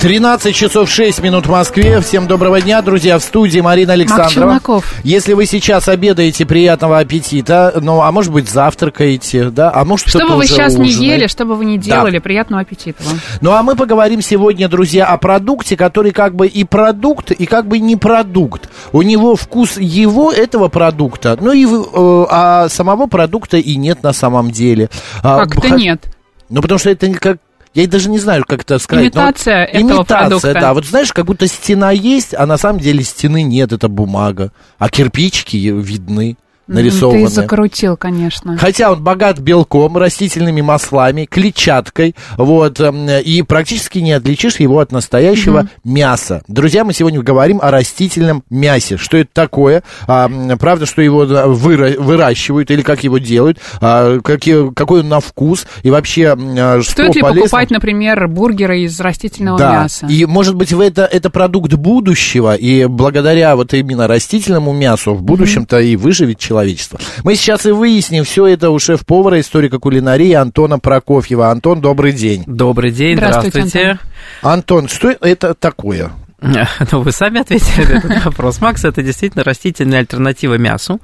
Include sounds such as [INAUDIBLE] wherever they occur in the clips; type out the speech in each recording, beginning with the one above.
13 часов 6 минут в Москве. Всем доброго дня, друзья. В студии Марина Александрова. Если вы сейчас обедаете, приятного аппетита. Ну, а может быть, завтракаете, да? А может, Что бы вы сейчас не ужинает. ели, что бы вы не делали, приятного аппетита вам. Ну, а мы поговорим сегодня, друзья, о продукте, который как бы и продукт, и как бы не продукт. У него вкус его, этого продукта, ну и э, а самого продукта и нет на самом деле. А, Как-то х- нет. Ну, потому что это не как... Я даже не знаю, как это сказать. но вот Имитация этого имитация, продукта. да. Вот знаешь, как будто стена есть, а на самом деле стены нет, это бумага. А кирпичики видны, нарисованы. Ты закрутил, конечно. Хотя он богат белком, растительными маслами, клетчаткой, вот, эм, и практически не отличишь его от настоящего мяса. Друзья, мы сегодня говорим о растительном мясе. Что это такое? А, правда, что его выра- выращивают или как его делают? А, какие- какой он на вкус? И вообще, а, что Стоит ли полезно? покупать, например, бургеры из растительного Да, мяса? и может быть в это, это продукт будущего, и благодаря вот именно растительному мясу в будущем-то и выживет человечество. Мы сейчас и выясним все это у шеф-повара, историка кулинарии Антона Прокофьева. Антон, добрый день. Добрый день, Здравствуйте, здравствуйте. Антон, что это такое? [LAUGHS] Ну, вы сами ответили на этот [LAUGHS] вопрос. Макс, это действительно растительная альтернатива мясу,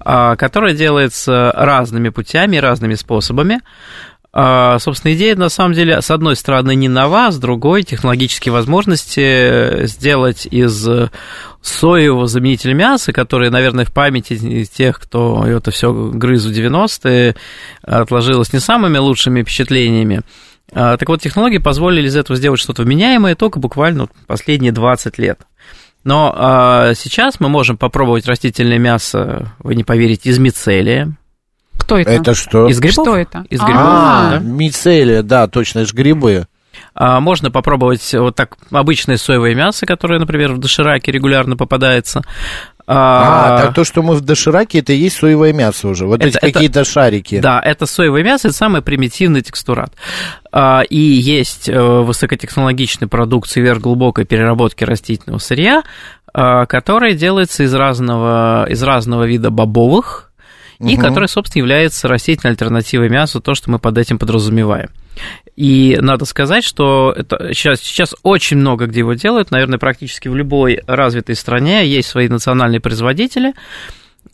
а, которая делается разными путями, разными способами. А, Собственно, идея, на самом деле, с одной стороны, не нова, с другой, технологические возможности сделать из соевого заменителя мяса, который, наверное, в памяти тех, кто это все грыз в 90-е, отложилось не самыми лучшими впечатлениями. А, Так вот, технологии позволили из этого сделать что-то вменяемое только буквально последние 20 лет. Но а, сейчас мы можем попробовать растительное мясо, вы не поверите, из мицелия, Кто это? Это что? из грибов. Что это? Из грибов, А, да. мицелия, да, точно, это же грибы. А, Можно попробовать вот так обычное соевое мясо, которое, например, в дошираке регулярно попадается. А, А, так то, что мы в дошираке, это и есть соевое мясо уже. Вот Это- эти какие-то шарики. Да, это соевое мясо, это самый примитивный текстурат. А, И есть э, высокотехнологичный продукт сверхглубокой переработки растительного сырья, а, который делается из разного, из разного вида бобовых, и Мгм. который, собственно, является растительной альтернативой мясу, то, что мы под этим подразумеваем. И надо сказать, что это сейчас, сейчас очень много где его делают, наверное, практически в любой развитой стране есть свои национальные производители,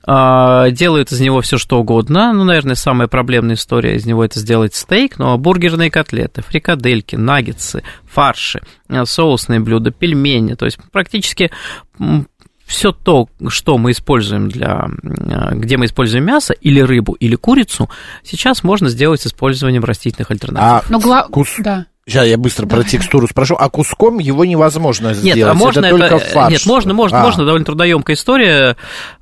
а, делают из него все что угодно. Ну, наверное, самая проблемная история из него это сделать стейк, но бургерные котлеты, фрикадельки, наггетсы, фарши, а, соусные блюда, пельмени, то есть практически все то, что мы используем для, а, где мы используем мясо или рыбу или курицу, сейчас можно сделать с использованием растительных альтернатив. А Ну, гла... кус- Да. Сейчас я быстро про текстуру спрошу. А куском его невозможно сделать. Нет, а можно это только фарш. Нет, можно, можно, А. можно, довольно трудоемкая история.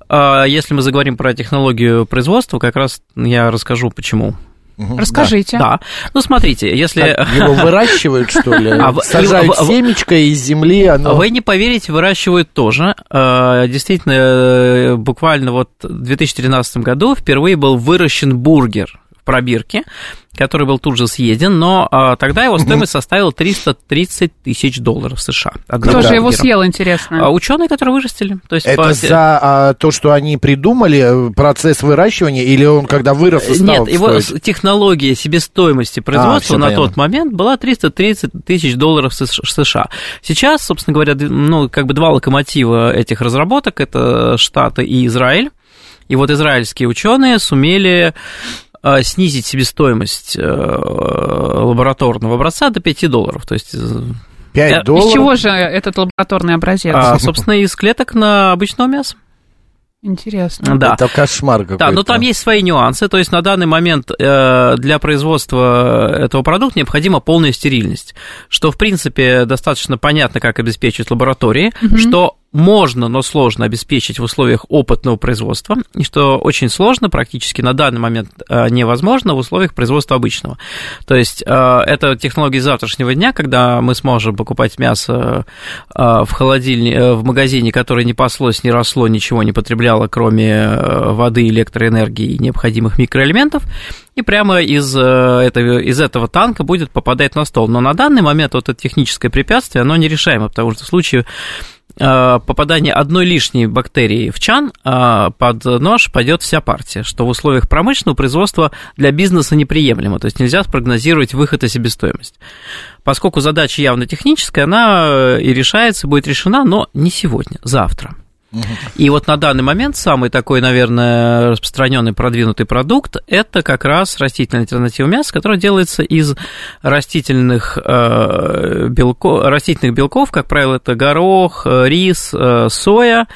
А, Если мы заговорим про технологию производства, как раз я расскажу, почему. Мгм, Расскажите. Да. Ну, смотрите, если... Как, его выращивают, что ли? [LAUGHS] А Сажают в- в- семечко из земли, оно... Вы не поверите, выращивают тоже. А, Действительно, э, буквально вот в 2013 году впервые был выращен бургер в пробирке, который был тут же съеден, но а, тогда его стоимость составила 330 тысяч долларов США. Кто же его съел, интересно? А Ученые, которые вырастили. То есть Это по- за а, то, что они придумали, э, процесс выращивания, или он когда вырос и стал Нет, его стоить? технология себестоимости производства всё на понятно. тот момент была 330 тысяч долларов сш- США. Сейчас, собственно говоря, ну, как бы два локомотива этих разработок, это Штаты и Израиль. И вот израильские ученые сумели э, снизить себестоимость э, лабораторного образца до 5 долларов. То есть, э, 5 э, из долларов? Из чего же этот лабораторный образец? а, собственно, из клеток на обычного мяса. Интересно. Да. Это кошмар какой-то. Да, но там есть свои нюансы. То есть на данный момент э, для производства этого продукта необходима полная стерильность, что в принципе достаточно понятно, как обеспечить лаборатории, что можно, но сложно обеспечить в условиях опытного производства, и что очень сложно, практически на данный момент э, невозможно в условиях производства обычного. То есть э, это технологии завтрашнего дня, когда мы сможем покупать мясо э, в холодильнике, в магазине, которое не паслось, не росло, ничего не потребляло, кроме воды, электроэнергии и необходимых микроэлементов, и прямо из, этого, из этого танка будет попадать на стол. Но на данный момент вот это техническое препятствие, оно нерешаемо, потому что в случае попадание одной лишней бактерии в чан э, под нож пойдет вся партия, что в условиях промышленного производства для бизнеса неприемлемо, то есть нельзя спрогнозировать выход и себестоимость. Поскольку задача явно техническая, она э, и решается, будет решена, но не сегодня, завтра. И вот на данный момент самый такой, наверное, распространенный продвинутый продукт – это как раз растительная альтернатива мяса, которая делается из растительных, э, белков, растительных белков, как правило, это горох, э, рис, э, соя,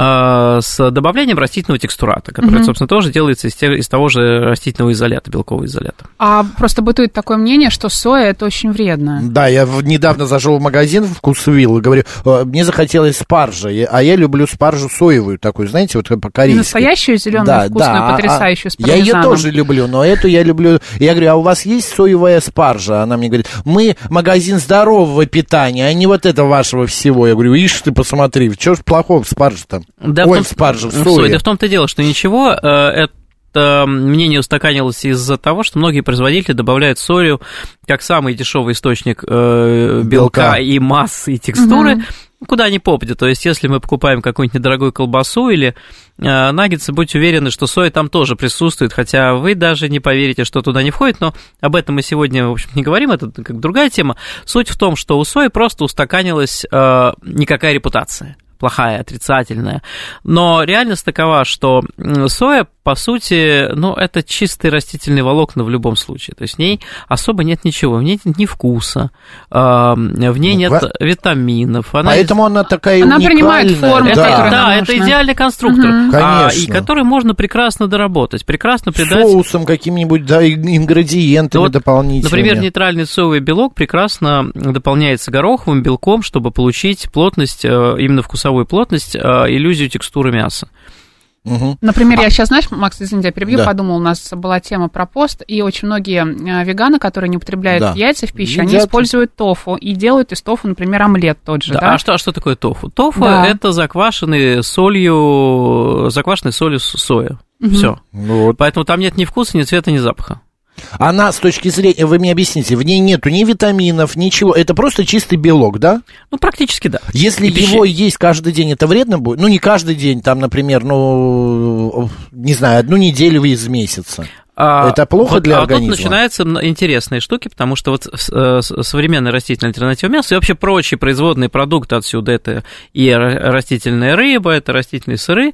с добавлением растительного текстурата, который, угу. собственно, тоже делается из, из того же растительного изолята, белкового изолята. А просто бытует такое мнение, что соя это очень вредно. Да, я недавно зашел в магазин Вкусвилл и говорю, «Э, мне захотелось спаржи, а я люблю спаржу соевую такую, знаете, вот по-корейски. Настоящую зеленую, да, вкусную, да, потрясающую, а, с Я ее тоже люблю, но эту я люблю. Я говорю, а у вас есть соевая спаржа? Она мне говорит, мы магазин здорового питания, а не вот этого вашего всего. Я говорю, ишь ты, посмотри, что ж плохого в спарже-то? Да Ой, в том, спаржа в соя. Да в том-то дело, что ничего, э, это мнение устаканилось из-за того, что многие производители добавляют сою как самый дешевый источник э, белка, белка и массы, и текстуры, угу. куда они попадят. То есть, если мы покупаем какую-нибудь недорогую колбасу или э, наггетсы, будьте уверены, что соя там тоже присутствует, хотя вы даже не поверите, что туда не входит, но об этом мы сегодня, в общем, не говорим, это как другая тема. Суть в том, что у сои просто устаканилась э, никакая репутация плохая, отрицательная. Но реальность такова, что соя, по сути, ну, это чистые растительные волокна в любом случае. То есть в ней особо нет ничего, в ней нет ни вкуса, в ней нет витаминов. Она... Поэтому она такая Она принимает форму, это, да. Да, это идеальный конструктор, угу. а, и который можно прекрасно доработать, прекрасно придать... Соусом каким-нибудь, да, ингредиентами вот, дополнительными. Например, нейтральный соевый белок прекрасно дополняется гороховым белком, чтобы получить плотность, э, именно вкусовую вкусовую плотность, э, иллюзию текстуры мяса. Угу. Например, а... я сейчас, знаешь, Макс, извини, я перебью, да. подумал, у нас была тема про пост, и очень многие э, веганы, которые не употребляют да. яйца в пищу, Едят. они используют тофу и делают из тофу, например, омлет тот же, да? да? А что, а что такое тофу? Тофу да. это заквашенный солью, заквашенный солью соя. Угу. Все. Вот. Поэтому там нет ни вкуса, ни цвета, ни запаха. Она с точки зрения, вы мне объясните, в ней нету ни витаминов, ничего. Это просто чистый белок, да? Ну, практически да. Если И его пищи... есть каждый день, это вредно будет? Ну, не каждый день, там, например, ну, не знаю, одну неделю из месяца. А, это плохо вот, для а организма. А тут начинаются интересные штуки, потому что вот э, современная растительная альтернатива мяса и вообще прочие производные продукты отсюда, это и растительная рыба, это растительные сыры,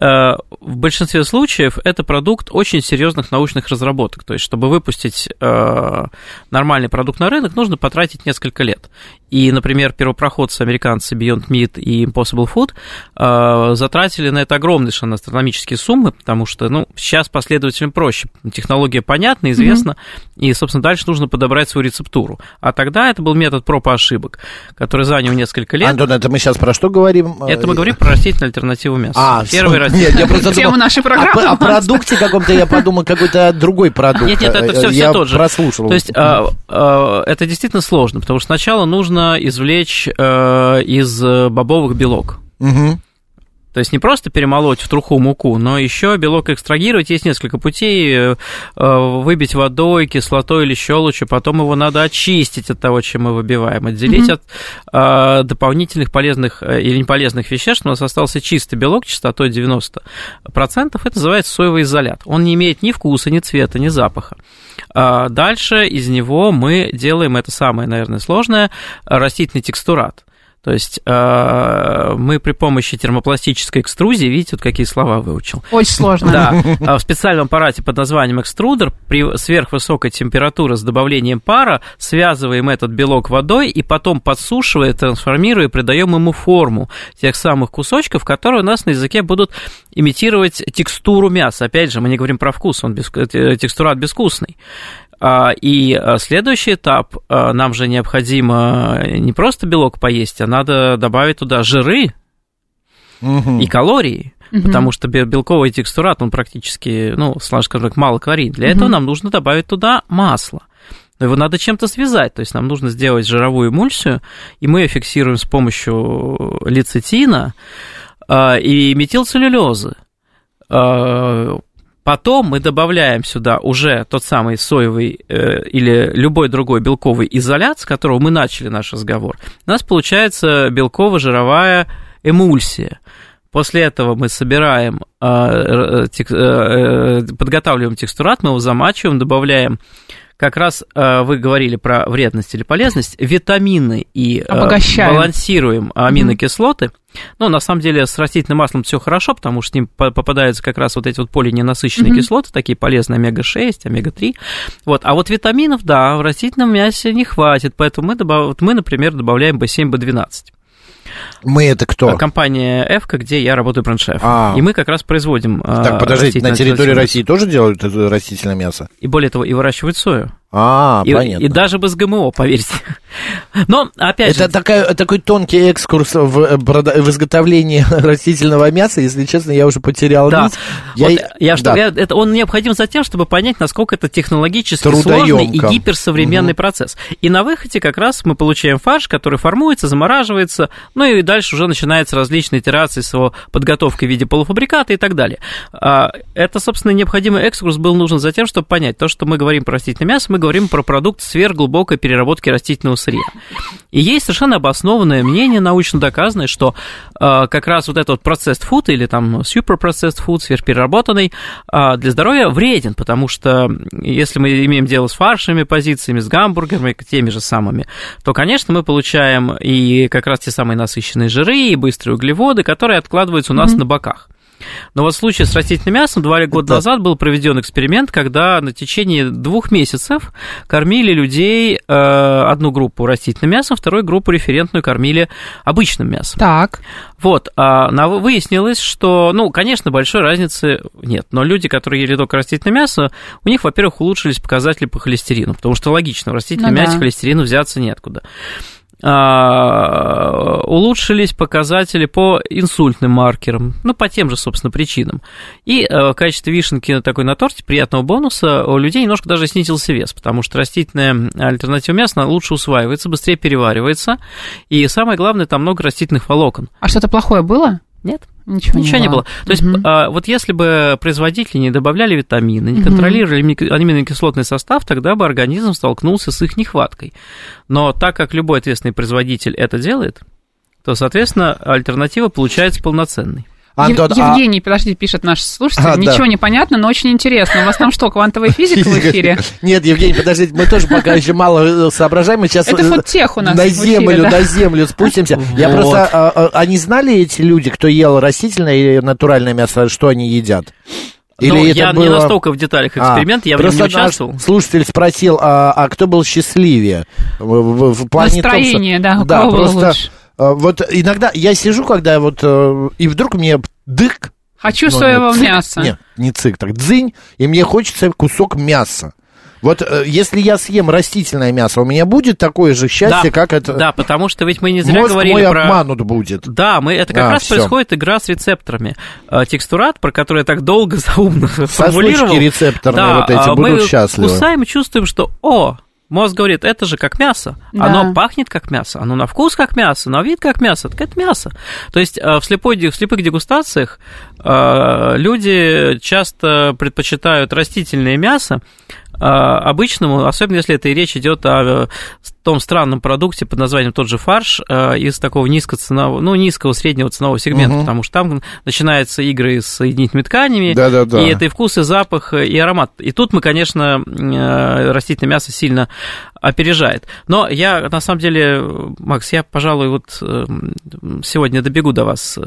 э, в большинстве случаев это продукт очень серьезных научных разработок. То есть, чтобы выпустить э, нормальный продукт на рынок, нужно потратить несколько лет. И, например, первопроходцы американцы Beyond Meat и Impossible Food затратили на это огромные совершенно астрономические суммы, потому что, ну, сейчас последователям проще технология понятна, известна, mm-hmm. и, собственно, дальше нужно подобрать свою рецептуру. А тогда это был метод проб и ошибок, который занял несколько лет. Антон, это мы сейчас про что говорим? Это мы говорим про растительную альтернативу мяса. А, Первый раз. Нет, я просто Тема нашей программы. О продукте каком-то я подумал, какой-то другой продукт. Нет, нет, это все, все тот же. прослушал. То есть а, а, это действительно сложно, потому что сначала нужно извлечь э, из бобовых белок. Угу. То есть не просто перемолоть в труху муку, но еще белок экстрагировать. Есть несколько путей. Э, выбить водой, кислотой или щелочью. Потом его надо очистить от того, чем мы выбиваем. Отделить mm-hmm. от э, дополнительных полезных э, или неполезных веществ. У нас остался чистый белок частотой 90%. Это называется соевый изолят. Он не имеет ни вкуса, ни цвета, ни запаха. А дальше из него мы делаем это самое, наверное, сложное, растительный текстурат. То есть э, мы при помощи термопластической экструзии, видите, вот какие слова выучил. Очень сложно. Да, а в специальном аппарате под названием экструдер при сверхвысокой температуре с добавлением пара связываем этот белок водой и потом подсушивая, трансформируя, придаем ему форму тех самых кусочков, которые у нас на языке будут имитировать текстуру мяса. Опять же, мы не говорим про вкус, он без, э, текстурат безвкусный. А, и а, следующий этап, а, нам же необходимо не просто белок поесть, а надо добавить туда жиры, угу. и калории, угу. потому что белковый текстурат, он практически, ну, скажем так, мало калорий. Для угу. этого нам нужно добавить туда масло. Но его надо чем-то связать, то есть нам нужно сделать жировую эмульсию, и мы ее фиксируем с помощью лецитина э, и метилцеллюлезы. Э, Потом мы добавляем сюда уже тот самый соевый э, или любой другой белковый изолят, с которого мы начали наш разговор. У нас получается белково-жировая эмульсия. После этого мы собираем, э, тек, э, подготавливаем текстурат, мы его замачиваем, добавляем как раз э, вы говорили про вредность или полезность, витамины и э, балансируем аминокислоты. Ну, на самом деле, с растительным маслом все хорошо, потому что с ним попадаются как раз вот эти вот полиненасыщенные mm-hmm. кислоты, такие полезные омега-6, омега-3. Вот. А вот витаминов, да, в растительном мясе не хватит, поэтому мы, добав... вот мы например, добавляем B7, B12. Мы это кто? Э, компания Эвка, где я работаю браншеф. А. И мы как раз производим Так, подождите, на территории России тоже делают это растительное мясо? И более того, и выращивают сою. А, и, понятно. И даже без ГМО, поверьте. Но, опять Это же... такая, такой тонкий экскурс в, э, в изготовлении [LAUGHS] растительного мяса. Если честно, я уже потерял да. нить. Я, вот я, что, да. я, это, он необходим за тем, чтобы понять, насколько это технологически сложный и гиперсовременный угу. процесс. И на выходе как раз мы получаем фарш, который формуется, замораживается, ну и дальше уже начинаются различные итерации с его подготовкой в виде полуфабриката и так далее. А, это, собственно, необходимый экскурс был нужен за тем, чтобы понять то, что мы говорим про растительное мясо, мы говорим про продукт сверхглубокой переработки растительного сырья. И есть совершенно обоснованное мнение, научно доказанное, что э, как раз вот этот процесс food или там super processed food, сверхпереработанный, э, для здоровья вреден, потому что если мы имеем дело с фаршами позициями, с гамбургерами, теми же самыми, то, конечно, мы получаем и как раз те самые насыщенные жиры, и быстрые углеводы, которые откладываются у нас mm-hmm. на боках. Но вот в случае с растительным мясом два года да. назад был проведен эксперимент, когда на течение двух месяцев кормили людей э, одну группу растительным мясом, вторую группу референтную кормили обычным мясом. Так. Вот, а выяснилось, что, ну, конечно, большой разницы нет, но люди, которые ели только растительное мясо, у них, во-первых, улучшились показатели по холестерину, потому что логично, в растительном ну, мясе да. холестерину взяться неоткуда. А, улучшились показатели по инсультным маркерам, ну, по тем же, собственно, причинам. И э, в качестве вишенки такой на торте, приятного бонуса, у людей немножко даже снизился вес, потому что растительная альтернатива мяса лучше усваивается, быстрее переваривается, и самое главное, там много растительных волокон. А что-то плохое было? Нет. Ничего, Ничего не, было. было. То есть, угу. а, вот если бы производители не добавляли витамины, не угу. контролировали аминокислотный состав, тогда бы организм столкнулся с их нехваткой. Но так как любой ответственный производитель это делает, то, соответственно, альтернатива получается полноценной. Антон, а Евгений, а... подожди, пишет наш слушатель. А, Ничего да. не понятно, но очень интересно. У вас там что, квантовая физика в эфире? [LAUGHS] Нет, Евгений, подождите, мы тоже пока еще мало э, соображаем. Мы сейчас Это э, фудтех у нас на землю, на землю спустимся. [LAUGHS] Я просто... А, они знали, эти люди, кто ел растительное и натуральное мясо, что они едят? Или ну, это я было... не настолько в деталях эксперимент, а, я в нем не участвовал. слушатель спросил, а, а кто был счастливее? В, в, в плане Настроение, том, что... да, у да, просто... лучше? А, вот иногда я сижу, когда вот, э, и вдруг мне дык. Хочу ну, своего цик, мяса. Нет, не цик, так дзынь, и мне хочется кусок мяса. Вот э, если я съем растительное мясо, у меня будет такое же счастье, да, как это... Да, потому что ведь мы не зря Мозг говорили мой про... обманут будет. Да, мы, это как а, раз все. происходит игра с рецепторами. Э, текстурат, про который я так долго [LAUGHS] заумно формулировал. рецепторные да, вот эти а будут счастливы. Мы кусаем чувствуем, что, о, Мозг говорит, это же как мясо. Да. Оно пахнет как мясо, оно на вкус как мясо, на вид как мясо. Так это мясо. То есть э, в, слепой, в слепых дегустациях э, люди часто предпочитают растительное мясо, обычному, особенно если это и речь идет о том странном продукте под названием тот же фарш э, из такого низкоценового, ну, низкого среднего ценового сегмента, угу. потому что там начинаются игры с соединительными тканями, да, да, да. и это и вкус, и запах, и аромат. И тут мы, конечно, э, растительное мясо сильно опережает. Но я, на самом деле, Макс, я, пожалуй, вот э, сегодня добегу до вас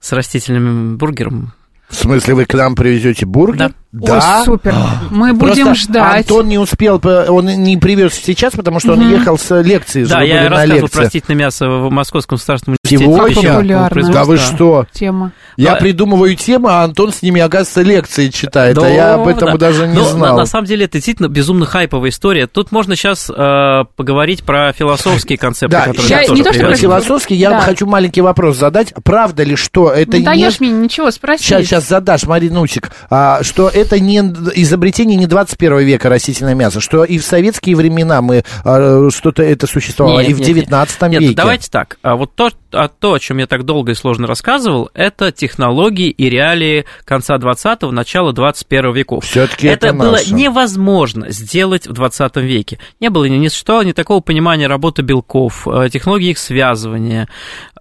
с растительным бургером. В смысле, вы к нам привезете бургер? Да. Да? Ой, супер. Мы будем Просто ждать. Антон не успел, он не привез сейчас, потому что он ехал с лекции. Да, я рассказывал про растительное мясо в Московском государственном университете. Сегодня? Да вы что? Тема. Я придумываю темы, а Антон с ними, оказывается, лекции читает, а я об этом даже не знал. На самом деле, это действительно безумно хайповая история. Тут можно сейчас э, поговорить про философские концепты, да, которые я, не то, что про философские, я хочу маленький вопрос задать. Правда ли, что это не... даешь мне ничего спросить. Сейчас, сейчас задашь, Маринусик, а, что это не изобретение не 21 века растительное мясо, что и в советские времена мы а, что-то это существовало, нет, и в 19 нет, веке. Нет, давайте так. А вот то, а то, о чем я так долго и сложно рассказывал, это технологии и реалии конца 20-го, начала 21 веков. Все-таки это, это было наше. невозможно сделать в 20 веке. Не было ни, ни что, ни такого понимания работы белков, э, технологий их связывания.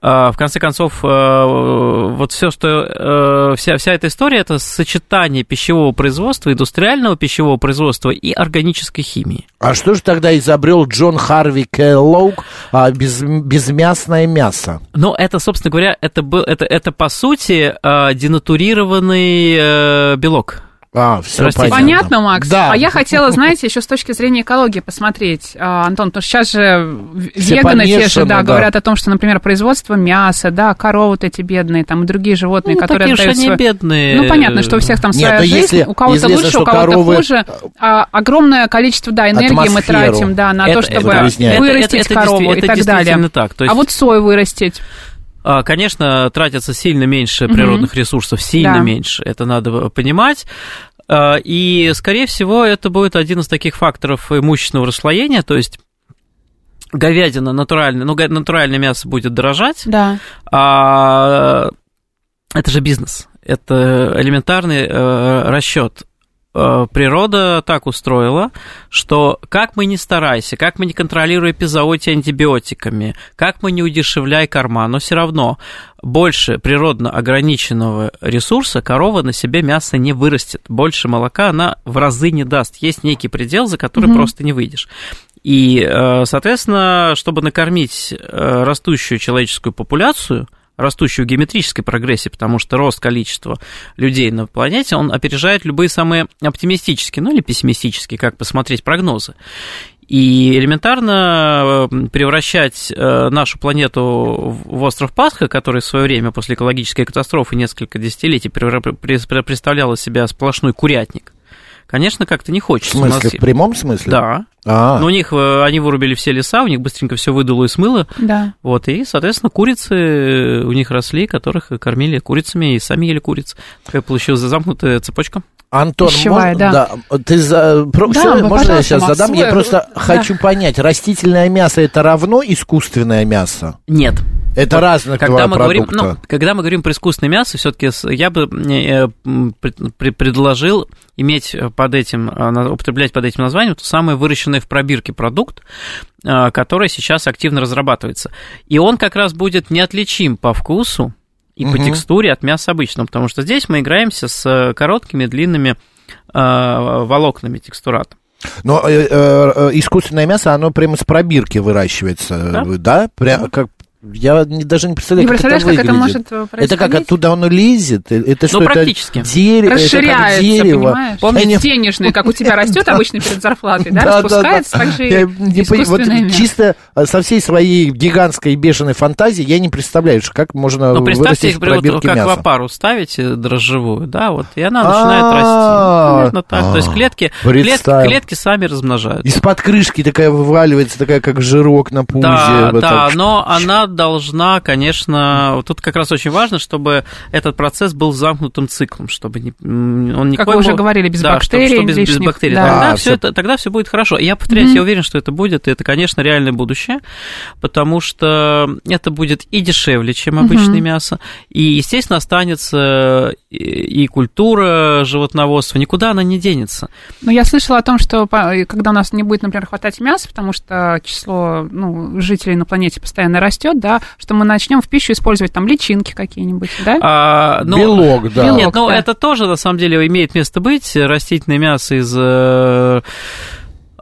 Э, в конце концов, э, вот все, что вся, вся эта история, это сочетание пищевого производства, индустриального пищевого производства и органической химии. А что же тогда изобрел Джон Харви Келлоуг а, без, безмясное мясо? Ну, это, собственно говоря, это, был, это, это по сути денатурированный белок. А, все понятно. понятно, Макс. Да. А я хотела, знаете, еще с точки зрения экологии посмотреть, а, Антон, потому что сейчас же все веганы те же, да, да, говорят о том, что, например, производство мяса, да, коровы вот эти бедные, там, и другие животные, ну, которые такие отдают... они бедные. Ну, понятно, что у всех там своя Нет, жизнь, если, у кого-то лучше, у кого-то коровы... хуже. А, огромное количество, да, энергии мы тратим, да, на это, то, чтобы это, вырастить это, корову это, и так далее. Так. То есть... А вот сою вырастить. А, конечно, тратится сильно меньше природных ресурсов, сильно да. меньше, это надо понимать. А, и, скорее всего, это будет один из таких факторов имущественного расслоения, то есть говядина натуральная, ну, натуральное мясо будет дорожать. Да. А, это же бизнес. Это элементарный э, расчет. Э, природа так устроила, что как мы не старайся, как мы не контролируем эпизоотии антибиотиками, как мы не удешевляй корма, но все равно больше природно ограниченного ресурса корова на себе мясо не вырастет. Больше молока она в разы не даст. Есть некий предел, за который mm-hmm. просто не выйдешь. И, э, соответственно, чтобы накормить э, растущую человеческую популяцию – растущую геометрической прогрессии, потому что рост количества людей на планете, он опережает любые самые оптимистические, ну или пессимистические, как посмотреть прогнозы. И элементарно э, превращать э, нашу планету в остров Пасха, который в свое время после экологической катастрофы несколько десятилетий представлял из себя сплошной курятник, конечно, как-то не хочется. В смысле, в прямом смысле? Да. А. Но у них, э, они вырубили все леса, у них быстренько все выдуло и смыло. Да. Вот, и, соответственно, курицы у них росли, которых кормили курицами, и сами ели куриц. Получилась замкнутая цепочка. Антон, Пищевая, мож... да. да. Ты за... Про... да, Все, можно я сейчас Макс, задам? Я просто да. хочу понять, растительное мясо это равно искусственное мясо? Нет. Это вот, разных когда мы говорим, ну, когда мы говорим про искусственное мясо, все-таки я бы э, предложил иметь под этим, э, употреблять под этим названием то самое выращенное в пробирке продукт, э, который сейчас активно разрабатывается. И он как раз будет неотличим по вкусу и угу. по текстуре от мяса обычного, потому что здесь мы играемся с короткими, длинными волокнами текстурата. Но э, э, искусственное мясо, оно прямо с пробирки выращивается, да? да? Прям, как, я не, даже не представляю, не как это выглядит. Как это может происходить? Это как оттуда оно лезет? Это что, ну, практически. Это, дерево, Расширяется, это дерево. понимаешь? Помните, [LAUGHS] денежный, как у тебя растет обычно перед зарплатой, да, распускается, так же вот Чисто а, со всей своей гигантской бешеной фантазией я не представляю, как можно ну, представьте, вырастить как мяса. в опару ставите дрожжевую, да, вот, и она начинает расти. Примерно так. То есть клетки, клетки, клетки сами размножаются. Из-под крышки такая вываливается, такая как жирок на пузе. Да, да, но она должна, конечно, вот тут как раз очень важно, чтобы этот процесс был замкнутым циклом, чтобы не, он никакой... Как вы уже говорили, без да, бактерий чтобы, чтобы без, без бактерий. Да. Тогда, а, все это, тогда все будет хорошо. И я повторяюсь, mm-hmm. я уверен, что это будет, и это, конечно, реальное будущее, потому что это будет и дешевле, чем обычное mm-hmm. мясо, и, естественно, останется и культура животноводства, никуда она не денется. Но я слышала о том, что когда у нас не будет, например, хватать мяса, потому что число ну, жителей на планете постоянно растет, да, что мы начнем в пищу использовать там личинки какие-нибудь, да? А, ну, Белок, да. Белок, Нет, ну да. это тоже на самом деле имеет место быть. Растительное мясо из э,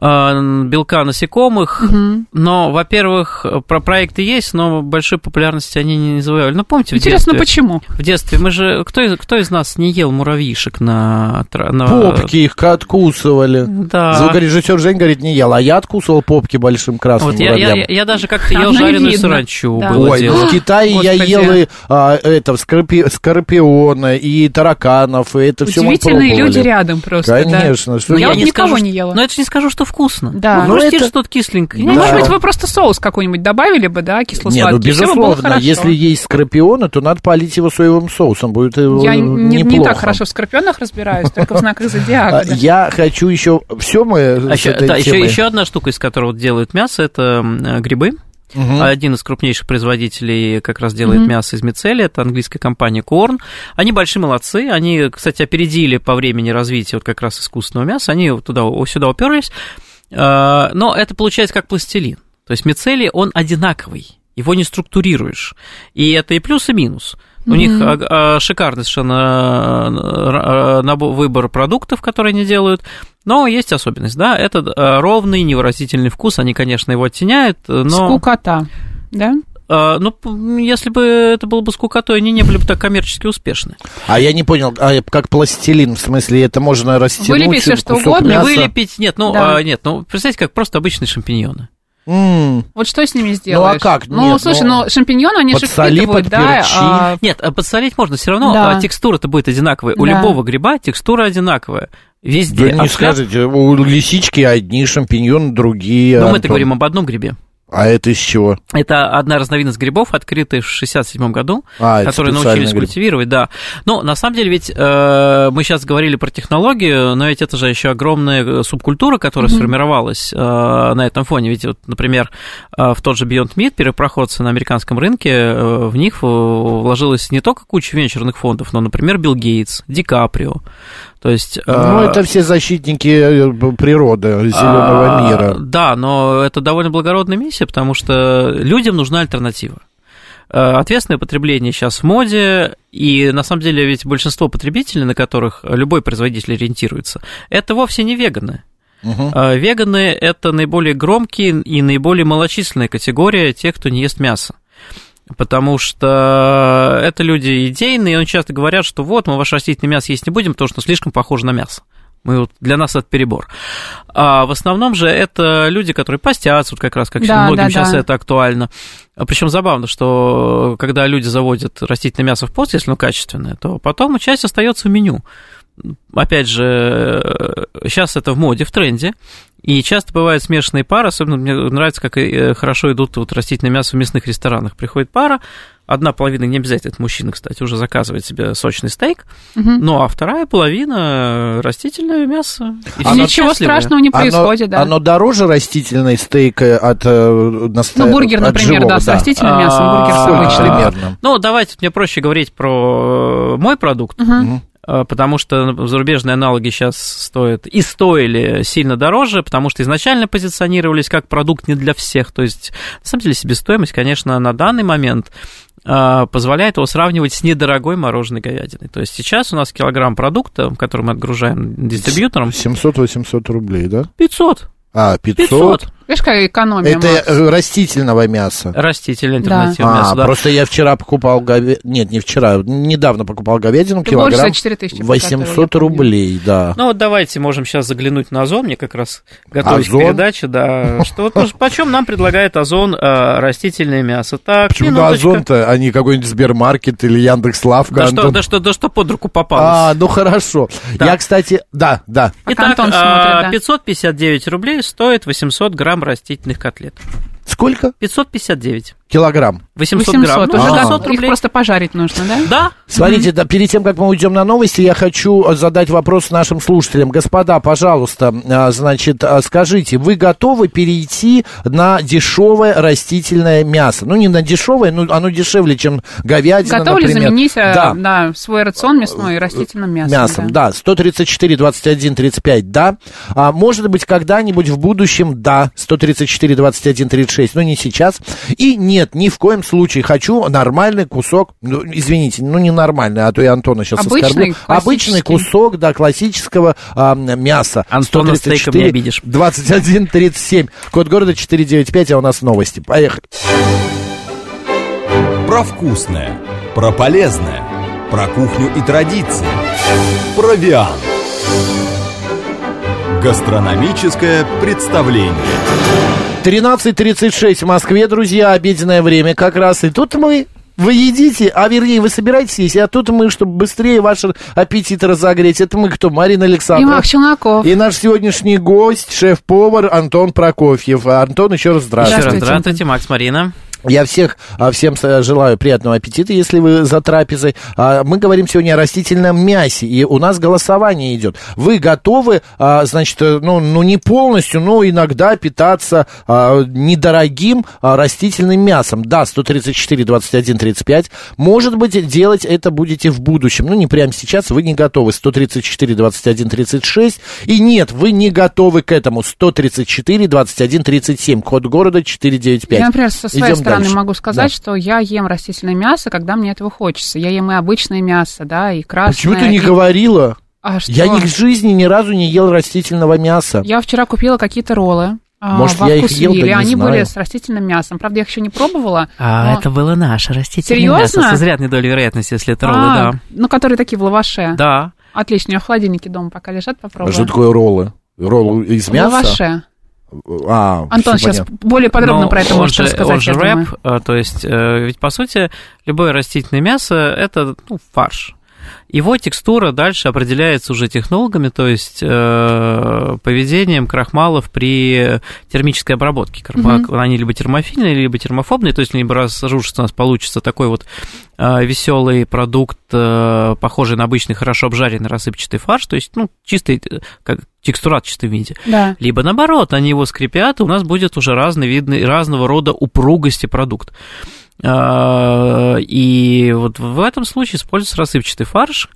белка насекомых. Угу. Но, во-первых, про проекты есть, но большой популярности они не завоевали. Ну, помните, Интересно, в детстве, почему? В детстве мы же... Кто из, кто из нас не ел муравьишек на... на... Попки их откусывали. Да. Звукорежиссер Жень говорит, не ел, а я откусывал попки большим красным вот я, я, я, я даже как-то ел жареную саранчу. Да. Было Ой, дело. в Китае Господи. я ел и а, это, скорпи, скорпиона, и тараканов, и это все мы Удивительные люди рядом просто. Конечно. Да. Что я, я никого скажу, не ела. Но это же не скажу, что вкусно. Да. Ну, это... что-то кисленькое. Да. Может быть, вы просто соус какой-нибудь добавили бы, да, кисло-сладкий. Нет, ну, безусловно, если есть скорпиона, то надо полить его соевым соусом, будет Я не, не так хорошо в скорпионах разбираюсь, только в знаках зодиака. [LAUGHS] Я хочу еще... Все мы а еще, да, еще, еще одна штука, из которого делают мясо, это грибы. Угу. Один из крупнейших производителей как раз делает угу. мясо из мицелия, это английская компания Корн. Они большие молодцы, они, кстати, опередили по времени развития вот как раз искусственного мяса, они туда, сюда уперлись, а, но это получается как пластилин. То есть мицелий, он одинаковый, его не структурируешь. И это и плюс, и минус. У mm-hmm. них а, шикарный совершенно а, выбор продуктов, которые они делают. Но есть особенность, да, это ровный, невыразительный вкус, они, конечно, его оттеняют, но... Скукота, да? Ну, если бы это было бы скукотой, они не были бы так коммерчески успешны. А я не понял, а как пластилин, в смысле, это можно растянуть? Вылепить все, что угодно. Мяса? Вылепить, нет, ну, да. а, нет, ну, представьте, как просто обычные шампиньоны. Mm. Вот что с ними сделаешь? Ну а как? Ну, Нет, слушай, ну, шампиньоны, они же впитывают, да? А... Нет, а подсолить можно, все равно да. А, текстура-то будет одинаковая. Да. У любого гриба текстура одинаковая. Везде. Да не скажете, у лисички одни шампиньоны, другие. Ну, мы-то говорим об одном грибе. А это из чего? Это одна разновидность грибов, открытая в 67 году, а, которые научились гриб. культивировать, да. Но на самом деле ведь э, мы сейчас говорили про технологию, но ведь это же еще огромная э, субкультура, которая mm-hmm. сформировалась э, на этом фоне. Ведь, вот, например, э, в тот же Beyond Meat перепроходцы на американском рынке, э, в них вложилось не только куча венчурных фондов, но, например, Билл Гейтс, Ди Каприо, то есть, ну, э, это все защитники э, природы, зеленого а, мира. Да, но это довольно благородная миссия, потому что людям нужна альтернатива. Э, ответственное потребление сейчас в моде, и на самом деле ведь большинство потребителей, на которых любой производитель ориентируется, это вовсе не веганы. Угу. Веганы – это наиболее громкие и наиболее малочисленная категория тех, кто не ест мясо потому что это люди идейные, и они часто говорят, что вот, мы ваше растительное мясо есть не будем, потому что слишком похоже на мясо. Мы вот, для нас это перебор. А в основном же это люди, которые постятся, вот как раз как да, многим да, сейчас да. это актуально. А Причем забавно, что когда люди заводят растительное мясо в пост, если оно качественное, то потом часть остается в меню опять же, сейчас это в моде, в тренде, и часто бывают смешанные пары, особенно мне нравится, как э, хорошо идут вот растительное мясо в мясных ресторанах. Приходит пара, одна половина, не обязательно это мужчина, кстати, уже заказывает себе сочный стейк, угу. ну а вторая половина растительное мясо. И оно, ничего страшного не происходит, оно, да. Оно дороже растительный стейк от э, наста... Ну, бургер, от например, живого, да, с растительным мясом, бургер с обычным. Ну, давайте, мне проще говорить про мой продукт. Угу. Э, потому что зарубежные аналоги сейчас стоят и стоили сильно дороже, потому что изначально позиционировались как продукт не для всех. То есть, на самом деле, себестоимость, конечно, на данный момент э, позволяет его сравнивать с недорогой мороженой говядиной. То есть сейчас у нас килограмм продукта, который мы отгружаем дистрибьютором... 700-800 рублей, да? 500. А, 500? 500. Видишь, какая экономия, Это Макс. Э, растительного мяса. Растительное альтернатива да. мяса, а, да. Просто я вчера покупал говядину, нет, не вчера, недавно покупал говядину, Ты килограмм, за 4 тысячи, 800 рублей, да. Ну вот давайте можем сейчас заглянуть на Озон, мне как раз готовить Озон? передачу, да, [LAUGHS] что вот почем нам предлагает Озон э, растительное мясо. Так, Почему на Озон-то, а не какой-нибудь Сбермаркет или Яндекс.Лавка? Да что, да, что, да что под руку попалось. А, ну хорошо. Да. Я, кстати, да, да. Итак, Антон смотрит, да. 559 рублей стоит 800 грамм растительных котлет лет. Сколько? 559. Килограмм. 800, 800 грамм. Уже а. 800 рублей. Их просто пожарить нужно, да? Да. Смотрите, да, перед тем, как мы уйдем на новости, я хочу задать вопрос нашим слушателям. Господа, пожалуйста, а, значит, а, скажите, вы готовы перейти на дешевое растительное мясо? Ну, не на дешевое, но оно дешевле, чем говядина, Готовы например. ли заменить э, да. Да, свой рацион мясной растительным мясом? Мясом, да. да. 134, 21, 35, да. А может быть, когда-нибудь в будущем, да. 134, 21, 36 1336, но не сейчас. И нет, ни в коем случае хочу нормальный кусок, ну, извините, ну не нормальный, а то я Антона сейчас Обычный, оскорблю. Обычный кусок, да, классического а, мяса. Антона 134, стейком не обидишь. 2137. Код города 495, а у нас новости. Поехали. Про вкусное, про полезное, про кухню и традиции. Провиан. Гастрономическое представление. 13.36 в Москве, друзья, обеденное время как раз. И тут мы вы едите, а вернее, вы собираетесь есть, а тут мы, чтобы быстрее ваш аппетит разогреть, это мы кто? Марина Александровна. И Макс Челноков. И наш сегодняшний гость, шеф-повар Антон Прокофьев. Антон, еще раз здравствуйте. Еще раз здравствуйте, Макс, Марина. Я всех, а, всем желаю приятного аппетита, если вы за трапезой. А, мы говорим сегодня о растительном мясе, и у нас голосование идет. Вы готовы, а, значит, ну, ну не полностью, но иногда питаться недорогим растительным мясом? Да, 134, 21, 35. Может быть, делать это будете в будущем. Ну, не прямо сейчас, вы не готовы. 134, 21, 36. И нет, вы не готовы к этому. 134, 21, 37. Код города 495. Я, например, со своей Идем стороны дальше. могу сказать, да. что я ем растительное мясо, когда мне этого хочется. Я ем и обычное мясо, да, и красное. Почему ты не и... говорила? А что? Я ни в жизни ни разу не ел растительного мяса. Я вчера купила какие-то роллы. А, Может, во я их ел, да Они знаю. были с растительным мясом. Правда, я их еще не пробовала. А, но... это было наше растительное Серьезно? мясо. С изрядной долей вероятности, если это роллы, а, да. Ну, которые такие в лаваше. Да. Отлично, у меня в холодильнике дома пока лежат, попробую. А что такое роллы? Роллы из мяса? В лаваше. А, Антон сейчас понятно. более подробно Но про это может же, рассказать. Он же рэп, а, то есть, э, ведь по сути любое растительное мясо это ну, фарш. Его текстура дальше определяется уже технологами, то есть э, поведением крахмалов при термической обработке. Mm-hmm. Они либо термофильные, либо термофобные, то есть либо разрушится, у нас получится такой вот э, веселый продукт, э, похожий на обычный хорошо обжаренный рассыпчатый фарш, то есть ну, чистый, как текстурат в чистом виде. Да. Либо наоборот, они его скрипят, и у нас будет уже разный видный, разного рода упругости продукт. А, и вот в этом случае используется рассыпчатый фарш.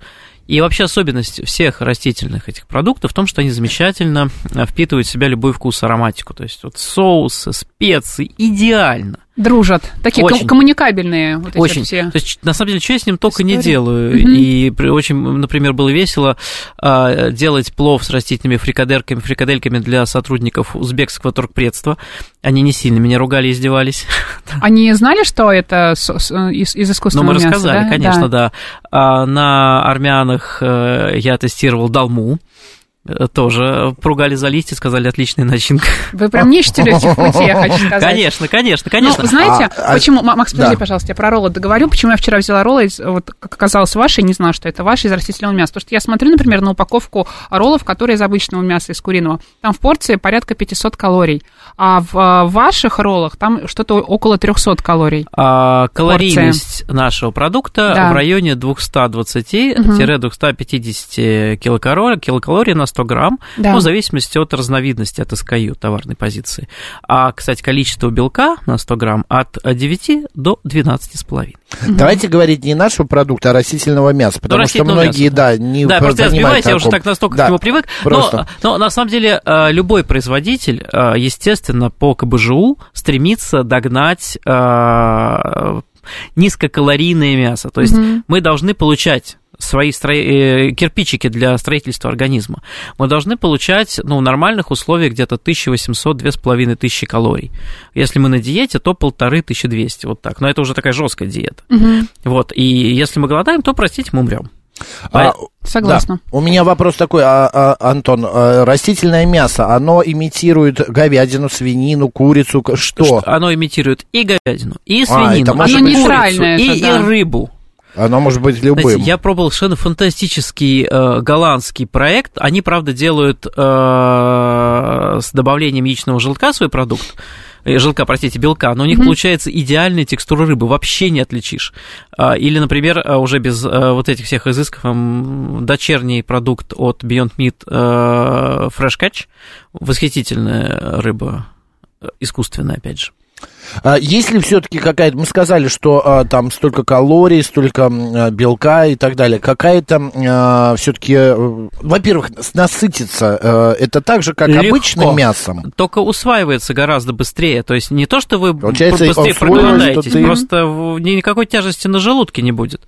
И вообще особенность всех растительных этих продуктов в том, что они замечательно впитывают в себя любой вкус, ароматику. То есть вот соусы, специи идеально дружат. Такие очень. коммуникабельные вот эти очень. все. То есть, на самом деле, что я с ним только История. не делаю. Угу. И очень, например, было весело а, делать плов с растительными фрикадерками, фрикадельками для сотрудников узбекского торгпредства. Они не сильно меня ругали, издевались. [LAUGHS] Они знали, что это из, из искусственного Ну, мы мяса, рассказали, да? конечно, да. да. А, на армянах э, я тестировал далму тоже поругали за листья, сказали, отличная начинка. Вы прям не ищете легких путей, я хочу сказать. Конечно, конечно, конечно. Ну, знаете, а, а почему, а, Макс, подожди, да. пожалуйста, я про роллы договорю, почему я вчера взяла роллы, из, вот, как оказалось, ваши, не знаю, что это ваши из растительного мяса, потому что я смотрю, например, на упаковку роллов, которые из обычного мяса, из куриного, там в порции порядка 500 калорий, а в, а, в ваших роллах там что-то около 300 калорий. А, калорийность порция. нашего продукта да. в районе 220-250 угу. килокалорий, килокалорий на 100 грамм, да. ну, в зависимости от разновидности, от SKU товарной позиции. А, кстати, количество белка на 100 грамм от 9 до 12,5. Давайте говорить не нашего продукта, а растительного мяса, потому ну, что многие, мяса, да, не Да, просто я сбиваюсь, я уже так настолько да, к нему привык. Просто. Но, но на самом деле э, любой производитель, э, естественно, по КБЖУ стремится догнать э, низкокалорийное мясо. То есть угу. мы должны получать свои стро... Э, кирпичики для строительства организма, мы должны получать ну, в нормальных условиях где-то 1800-2500 калорий. Если мы на диете, то полторы 1200, вот так. Но это уже такая жесткая диета. Угу. Вот, и если мы голодаем, то, простите, мы умрем. А, Согласна. Да. У меня вопрос такой, а, а, Антон, а, растительное мясо, оно имитирует говядину, свинину, курицу, что? Оно имитирует и говядину, и а, свинину, а, и курицу, и, да. и рыбу. Оно может быть любым. Знаете, я пробовал совершенно фантастический э, голландский проект. Они, правда, делают э, с добавлением яичного желтка свой продукт э, желтка, простите, белка, но у них mm-hmm. получается идеальная текстура рыбы, вообще не отличишь. А, или, например, э, уже без э, вот этих всех изысков, дочерний продукт от Beyond Meat Fresh Catch, восхитительная рыба, искусственная, опять же. А есть ли все-таки какая-то, мы сказали, что а, там столько калорий, столько а, белка и так далее, какая-то а, все-таки, э, во-первых, насытиться, а, это так же, как Легко. обычным мясом? Только усваивается гораздо быстрее, то есть не то, что вы Получается, быстрее проголодаетесь, ты... просто никакой тяжести на желудке не будет.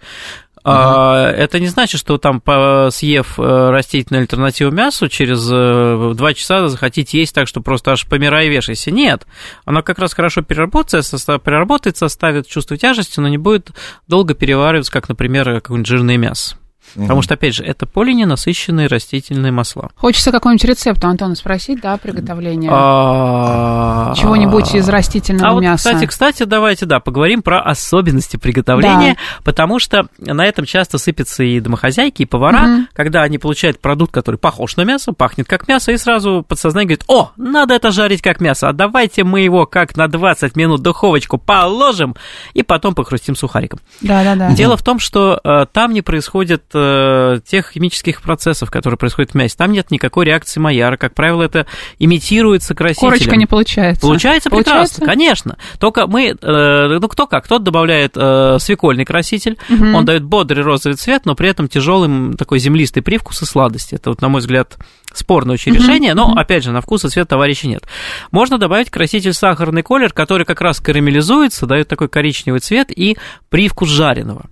Uh-huh. Это не значит, что там, съев э, растительную альтернативу мясу, через э, два часа захотите есть так, что просто аж помирай вешайся. Нет, оно как раз хорошо переработается, переработается, оставит чувство тяжести, но не будет долго перевариваться, как, например, какое-нибудь жирное мясо. Потому что, опять же, это полиненасыщенные растительные масла. Хочется какой-нибудь рецепт у Антона спросить, да, приготовления? А, Чего-нибудь из растительного а мяса. Кстати, кстати, давайте, да, поговорим про особенности приготовления, потому что на этом часто сыпятся и домохозяйки, и повара, когда они получают продукт, который похож на мясо, пахнет как мясо, и сразу подсознание говорит, о, надо это жарить как мясо, а давайте мы его как на 20 минут в духовочку положим, и потом похрустим сухариком. Да-да-да. Дело в том, что э, там не происходит э, тех химических процессов, которые происходят в мясе. Там нет никакой реакции Майяра. Как правило, это имитируется красителем. Корочка не получается. Получается, получается? прекрасно, конечно. Только мы, э, ну кто как, кто-то добавляет э, свекольный краситель, угу. он дает бодрый розовый цвет, но при этом тяжелый такой землистый привкус и сладость. Это вот, на мой взгляд, спорное очень угу. решение, но, угу. опять же, на вкус и цвет товарища нет. Можно добавить краситель сахарный колер, который как раз карамелизуется, дает такой коричневый цвет и привкус жареного.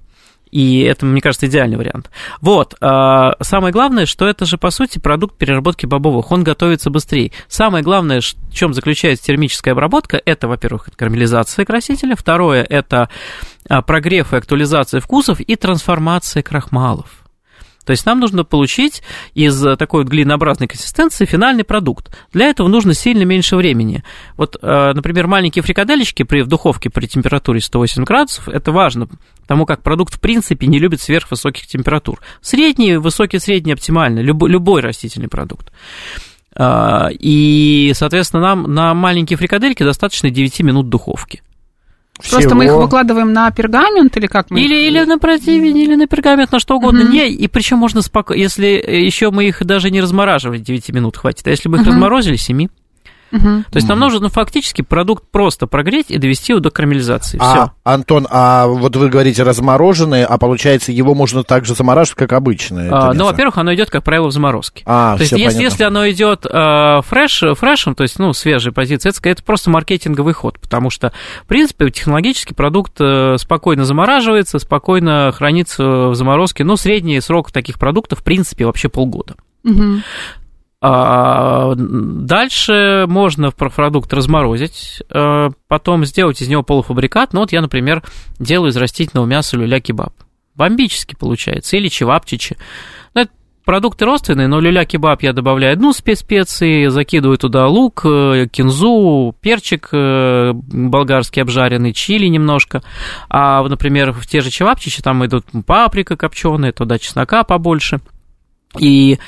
И это, мне кажется, идеальный вариант. Вот, а, самое главное, что это же, по сути, продукт переработки бобовых, он готовится быстрее. Самое главное, в чем заключается термическая обработка, это, во-первых, карамелизация красителя, второе, это а, прогрев и актуализация вкусов и трансформация крахмалов. То есть нам нужно получить из такой вот глинообразной консистенции финальный продукт. Для этого нужно сильно меньше времени. Вот, э, например, маленькие фрикадельчики при, в духовке при температуре 108 градусов, это важно, потому как продукт в принципе не любит сверхвысоких температур. Средний, высокий, средний оптимально, любой, любой растительный продукт. Э, и, соответственно, нам на маленькие фрикадельки достаточно 9 минут духовки. Всего... Просто мы их выкладываем на пергамент или как мы или, их... или на противень, или на пергамент, на что угодно. Uh-huh. Не, и причем можно спокойно, если еще мы их даже не размораживали, 9 минут хватит. А если бы их uh-huh. разморозили, 7. Угу. То есть нам нужно ну, фактически продукт просто прогреть и довести его до карамелизации. А, Все. Антон, а вот вы говорите размороженный, а получается его можно также замораживать, как обычное? А, ну, во-первых, оно идет, как правило, в заморозке. А, то есть если, если оно идет э, фреш, фрешем, то есть ну, свежей позиции, это, это просто маркетинговый ход, потому что, в принципе, технологически продукт э, спокойно замораживается, спокойно хранится в заморозке. Ну, средний срок таких продуктов, в принципе, вообще полгода. Угу. А, дальше можно продукт разморозить, а, потом сделать из него полуфабрикат. Ну вот я, например, делаю из растительного мяса люля-кебаб. Бомбически получается. Или чевапчичи. Ну, это продукты родственные, но люля-кебаб я добавляю одну специи, закидываю туда лук, э, кинзу, перчик э, болгарский обжаренный, чили немножко. А, например, в те же чевапчичи там идут паприка копченая, туда чеснока побольше. И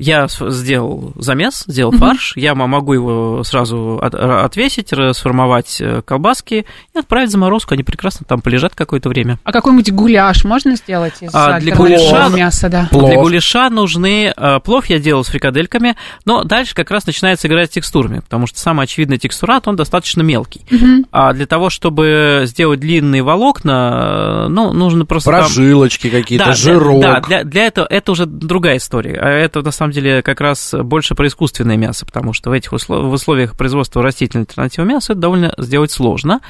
я сделал замес, сделал mm-hmm. фарш, я могу его сразу от, отвесить, сформовать э, колбаски и отправить в заморозку, они прекрасно там полежат какое-то время. А какой-нибудь гуляш можно сделать из а, для гуляша, мяса, да? Плов. Для гуляша нужны, э, плов я делал с фрикадельками, но дальше как раз начинается играть с текстурами, потому что самая очевидная текстура, он достаточно мелкий. Mm-hmm. А для того, чтобы сделать длинные волокна, э, ну, нужно просто... Прожилочки там... какие-то, да, жирок. Да, для, для этого это уже другая история. А это, на самом самом деле как раз больше про искусственное мясо, потому что в этих услов... в условиях производства растительной альтернативы мяса это довольно сделать сложно.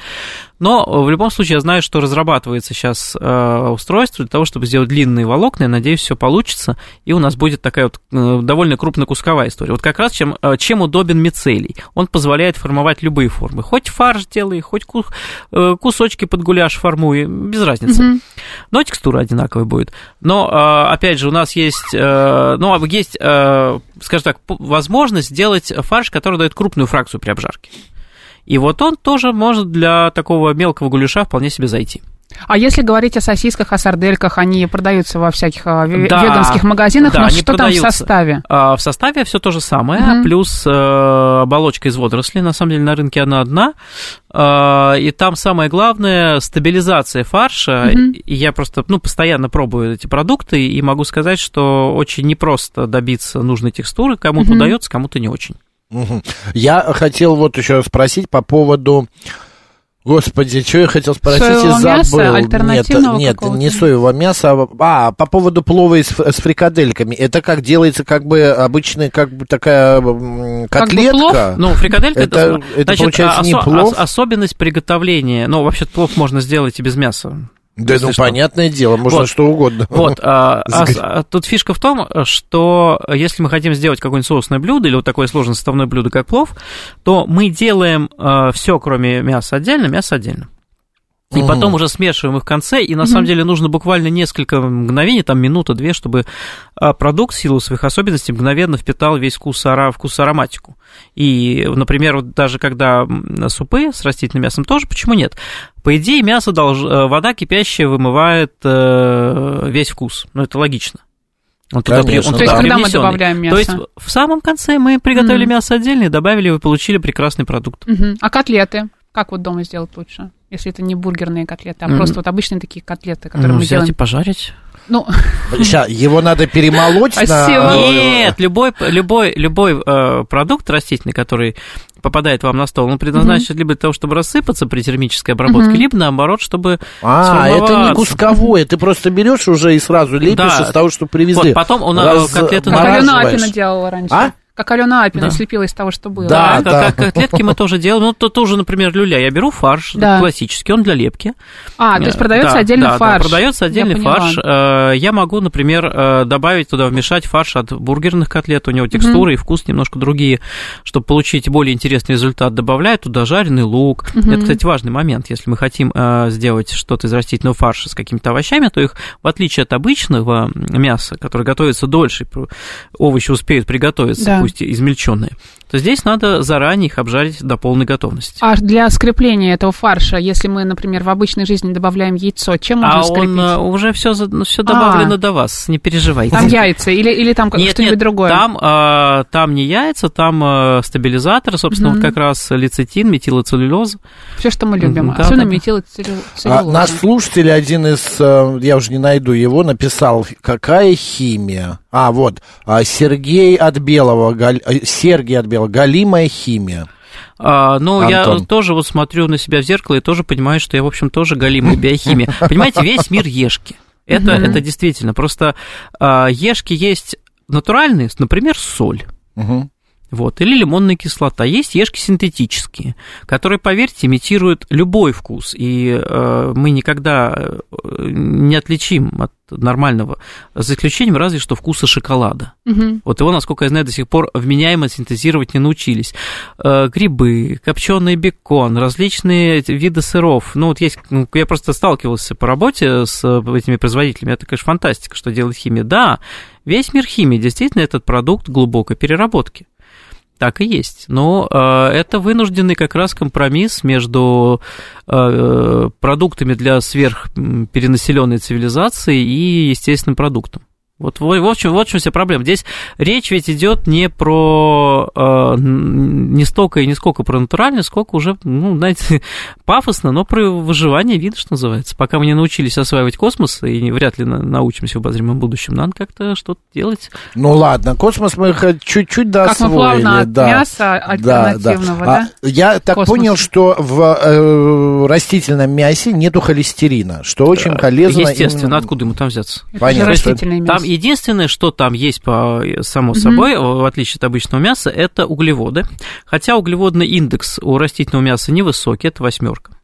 Но в любом случае я знаю, что разрабатывается сейчас э, устройство для того, чтобы сделать длинные волокна. Я надеюсь, все получится, и у нас будет такая вот э, довольно крупнокусковая история. Вот как раз чем, э, чем удобен мицелий. Он позволяет формовать любые формы. Хоть фарш делай, хоть кусочки под гуляш формуй, без разницы. Mm-hmm. Но текстура одинаковая будет. Но, опять же, у нас есть, ну, есть, скажем так, возможность сделать фарш, который дает крупную фракцию при обжарке. И вот он тоже может для такого мелкого гуляша вполне себе зайти. А если говорить о сосисках, о сардельках, они продаются во всяких а, да, веганских магазинах, да, но что продаются. там в составе? А, в составе все то же самое, угу. плюс э, оболочка из водорослей, на самом деле на рынке она одна, э, и там самое главное стабилизация фарша, угу. и я просто ну, постоянно пробую эти продукты, и могу сказать, что очень непросто добиться нужной текстуры, кому-то угу. удается, кому-то не очень. Я хотел вот еще спросить по поводу Господи, что я хотел спросить соевого и забыл. Мяса, альтернативного нет, нет, не соевого мяса, а, а по поводу плова с, с фрикадельками. Это как делается, как бы обычная, как бы такая котлетка. Как бы ну, фрикаделька это, это, это значит, получается не плов. Особенность приготовления. Ну, вообще плов можно сделать и без мяса. Да, ну, что. понятное дело, можно вот, что угодно. Вот, а, [LAUGHS] а, а, тут фишка в том, что если мы хотим сделать какое-нибудь соусное блюдо или вот такое сложное составное блюдо, как плов, то мы делаем а, все, кроме мяса отдельно, мясо отдельно. И угу. потом уже смешиваем их в конце, и на угу. самом деле нужно буквально несколько мгновений, там минута-две, чтобы а, продукт в силу своих особенностей мгновенно впитал весь вкус, вкус ароматику. И, например, вот даже когда супы с растительным мясом тоже, почему нет? По идее, мясо долж... Э, вода кипящая вымывает э, весь вкус. Ну, это логично. Он туда при... он То есть, когда мы добавляем мясо? То есть, в самом конце мы приготовили mm. мясо отдельно и добавили, и вы получили прекрасный продукт. Mm-hmm. А котлеты? Как вот дома сделать лучше? Если это не бургерные котлеты, а mm. просто вот обычные такие котлеты, которые ну, мы взять делаем. и пожарить. Ну, Сейчас, его надо перемолоть на... Нет, любой, любой, любой э, продукт растительный, который попадает вам на стол, он предназначен mm-hmm. либо для того, чтобы рассыпаться при термической обработке, mm-hmm. либо наоборот, чтобы А, это не кусковое, ты просто берешь уже и сразу лепишь да. из того, что привезли. Вот потом он Раз... котлеты... Как Алена Апина делала раньше. А? Как Алена Апина да. слепила из того, что было. Да, да, да. Как, котлетки мы тоже делаем. Ну, то тоже, например, люля. Я беру фарш да. классический, он для лепки. А, то есть продается да, отдельный да, фарш. Да, продается отдельный я фарш. Поняла. Э, я могу, например, э, добавить туда, вмешать фарш от бургерных котлет. У него текстура mm-hmm. и вкус немножко другие. Чтобы получить более интересный результат, добавляю туда жареный лук. Mm-hmm. Это, кстати, важный момент. Если мы хотим э, сделать что-то из растительного фарша с какими-то овощами, то их, в отличие от обычного мяса, которое готовится дольше, овощи успеют приготовиться, да. Пусть измельченные, то здесь надо заранее их обжарить до полной готовности. А для скрепления этого фарша, если мы, например, в обычной жизни добавляем яйцо, чем можно а скрепить? А он уже все, ну, все добавлено а, до вас, не переживайте. Там яйца или, или там нет, что-нибудь нет, другое? Там, а, там не яйца, там а, стабилизатор, собственно, mm-hmm. вот как раз лецитин, метилоцеллюлоза. Все, что мы любим, mm-hmm, особенно да, метилоцеллюлоза. А, наш слушатель, один из, э, я уже не найду его, написал, какая химия? А, вот, а, Сергей от Белого, э, Сергей от Белого, галимая химия. А, ну, Антон. я тоже вот смотрю на себя в зеркало и тоже понимаю, что я, в общем, тоже галимая биохимия. [LAUGHS] Понимаете, весь мир ешки. Это, это действительно. Просто а, ешки есть натуральные, например, соль. Вот, или лимонная кислота. Есть ешки синтетические, которые, поверьте, имитируют любой вкус. И э, мы никогда э, не отличим от нормального, за исключением разве что вкуса шоколада. Угу. Вот его, насколько я знаю, до сих пор вменяемо синтезировать не научились. Э, грибы, копченый бекон, различные виды сыров. Ну, вот есть, ну, я просто сталкивался по работе с этими производителями. Это, конечно, фантастика, что делает химия. Да, весь мир химии действительно этот продукт глубокой переработки. Так и есть. Но э, это вынужденный как раз компромисс между э, продуктами для сверхперенаселенной цивилизации и естественным продуктом. Вот, в общем, вот в чем вся проблема. Здесь речь ведь идет не про э, не столько и не сколько про натуральное, сколько уже, ну, знаете, [LAUGHS] пафосно, но про выживание видно, что называется. Пока мы не научились осваивать космос, и вряд ли научимся в обозримом будущем, надо как-то что-то делать. Ну ладно, космос мы чуть-чуть да, как мы плавно от да. мяса альтернативного, да? да. А я так Космос. понял, что в э, растительном мясе нету холестерина, что очень полезно. Естественно, именно... откуда ему там взяться? Понятно. Растительное мясо. Там единственное, что там есть, по, само собой, в отличие от обычного мяса, это углеводы. Хотя углеводный индекс у растительного мяса невысокий, это восьмерка.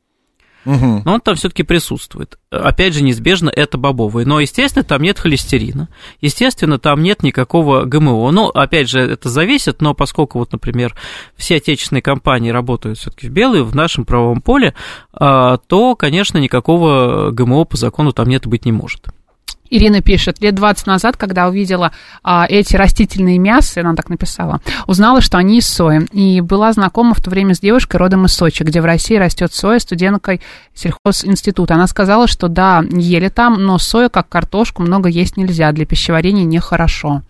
Угу. Но он там все-таки присутствует. Опять же, неизбежно это бобовые. Но, естественно, там нет холестерина. Естественно, там нет никакого ГМО. Ну, опять же, это зависит, но поскольку, вот, например, все отечественные компании работают все-таки в белые, в нашем правовом поле, а, то, конечно, никакого ГМО по закону там нет и быть не может. Ирина пишет, лет 20 назад, когда увидела а, эти растительные мясы, она так написала, узнала, что они из сои. И была знакома в то время с девушкой родом из Сочи, где в России растет соя, студенткой сельхозинститута. Она сказала, что да, ели там, но сою, как картошку, много есть нельзя, для пищеварения нехорошо.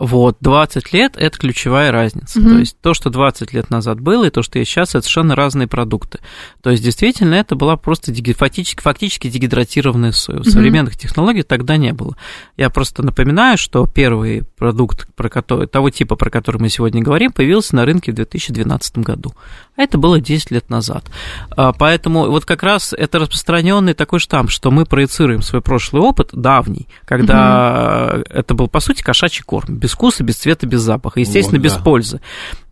Вот, 20 лет – это ключевая разница. Mm-hmm. То есть то, что 20 лет назад было, и то, что есть сейчас, это совершенно разные продукты. То есть действительно это была просто фактически, фактически дегидратированная соя. Mm-hmm. Современных технологий тогда не было. Я просто напоминаю, что первый продукт про который, того типа, про который мы сегодня говорим, появился на рынке в 2012 году. Это было 10 лет назад. А, поэтому вот как раз это распространенный такой штамп, что мы проецируем свой прошлый опыт, давний, когда угу. это был, по сути, кошачий корм, без вкуса, без цвета, без запаха, естественно, вот, без да. пользы,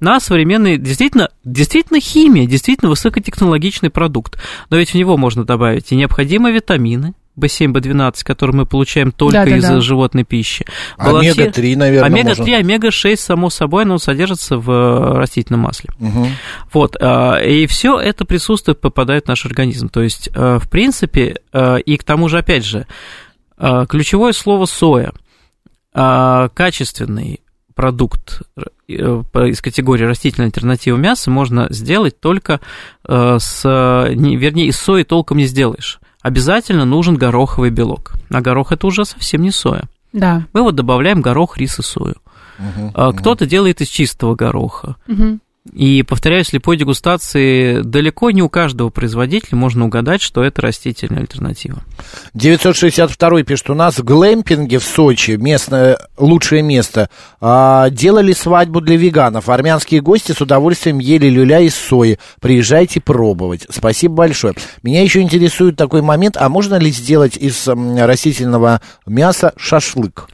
на современный, действительно, действительно химия, действительно высокотехнологичный продукт. Но ведь в него можно добавить и необходимые витамины, B7, B12, который мы получаем только да, да, из да. животной пищи. Омега-3, наверное, Омега-3, можно... омега-6, само собой, оно содержится в э, растительном масле. Угу. Вот, а, и все это присутствует, попадает в наш организм. То есть, э, в принципе, э, и к тому же, опять же, ключевое слово соя. Качественный продукт из категории растительной альтернативы мяса можно сделать только с... Вернее, из сои толком не сделаешь обязательно нужен гороховый белок. А горох это уже совсем не соя. Да. Мы вот добавляем горох, рис и сою. Угу, Кто-то угу. делает из чистого гороха. Угу. И, повторяю, слепой дегустации далеко не у каждого производителя можно угадать, что это растительная альтернатива. 962 пишет, у нас в глэмпинге в Сочи, местное, лучшее место, а, делали свадьбу для веганов. Армянские гости с удовольствием ели люля из сои. Приезжайте пробовать. Спасибо большое. Меня еще интересует такой момент, а можно ли сделать из растительного мяса шашлык?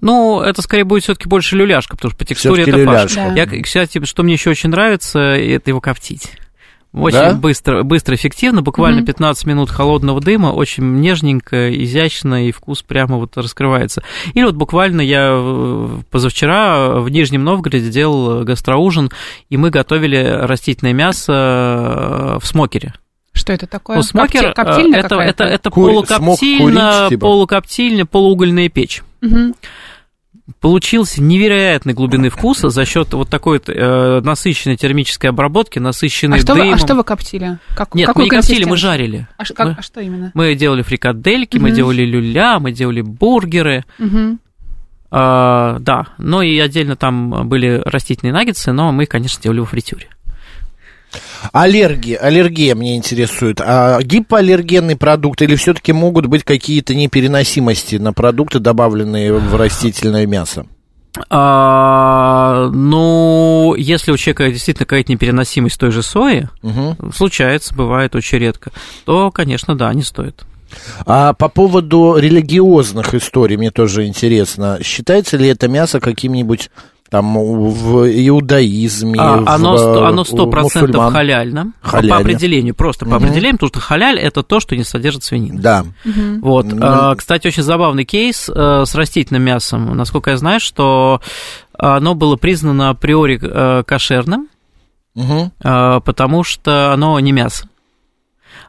Ну, это скорее будет все-таки больше люляшка, потому что по текстуре это люляшка. Да. Я, кстати, что мне еще очень нравится, это его коптить. Очень да? быстро, быстро, эффективно, буквально mm-hmm. 15 минут холодного дыма, очень нежненько, изящно, и вкус прямо вот раскрывается. Или вот буквально я э, позавчера в Нижнем Новгороде делал гастроужин, и мы готовили растительное мясо э, в смокере. Что это такое? Ну, смокер, Коптильня это, это, это Кури, полукоптильно, типа. полукоптильня, полуугольная печь. Угу получился невероятной глубины вкуса за счет вот такой э, насыщенной термической обработки, насыщенной а что дымом. Вы, а что вы коптили? Как, Нет, мы не коптили, мы жарили. А, как, мы, а что именно? Мы делали фрикадельки, угу. мы делали люля, мы делали бургеры. Угу. А, да, ну и отдельно там были растительные наггетсы, но мы, конечно, делали во фритюре. Аллергия, аллергия мне интересует. А гипоаллергенный продукт или все-таки могут быть какие-то непереносимости на продукты, добавленные в растительное мясо? А, ну, если у человека действительно какая-то непереносимость той же сои, угу. случается, бывает очень редко, то, конечно, да, не стоит. А по поводу религиозных историй мне тоже интересно. Считается ли это мясо каким-нибудь там в иудаизме, а, в, оно, оно 100% халяльно, халяльно, по определению, просто по угу. определению, потому что халяль – это то, что не содержит свинину. Да. Угу. Вот. Ну, а, кстати, очень забавный кейс а, с растительным мясом. Насколько я знаю, что оно было признано априори а, кошерным, угу. потому что оно не мясо.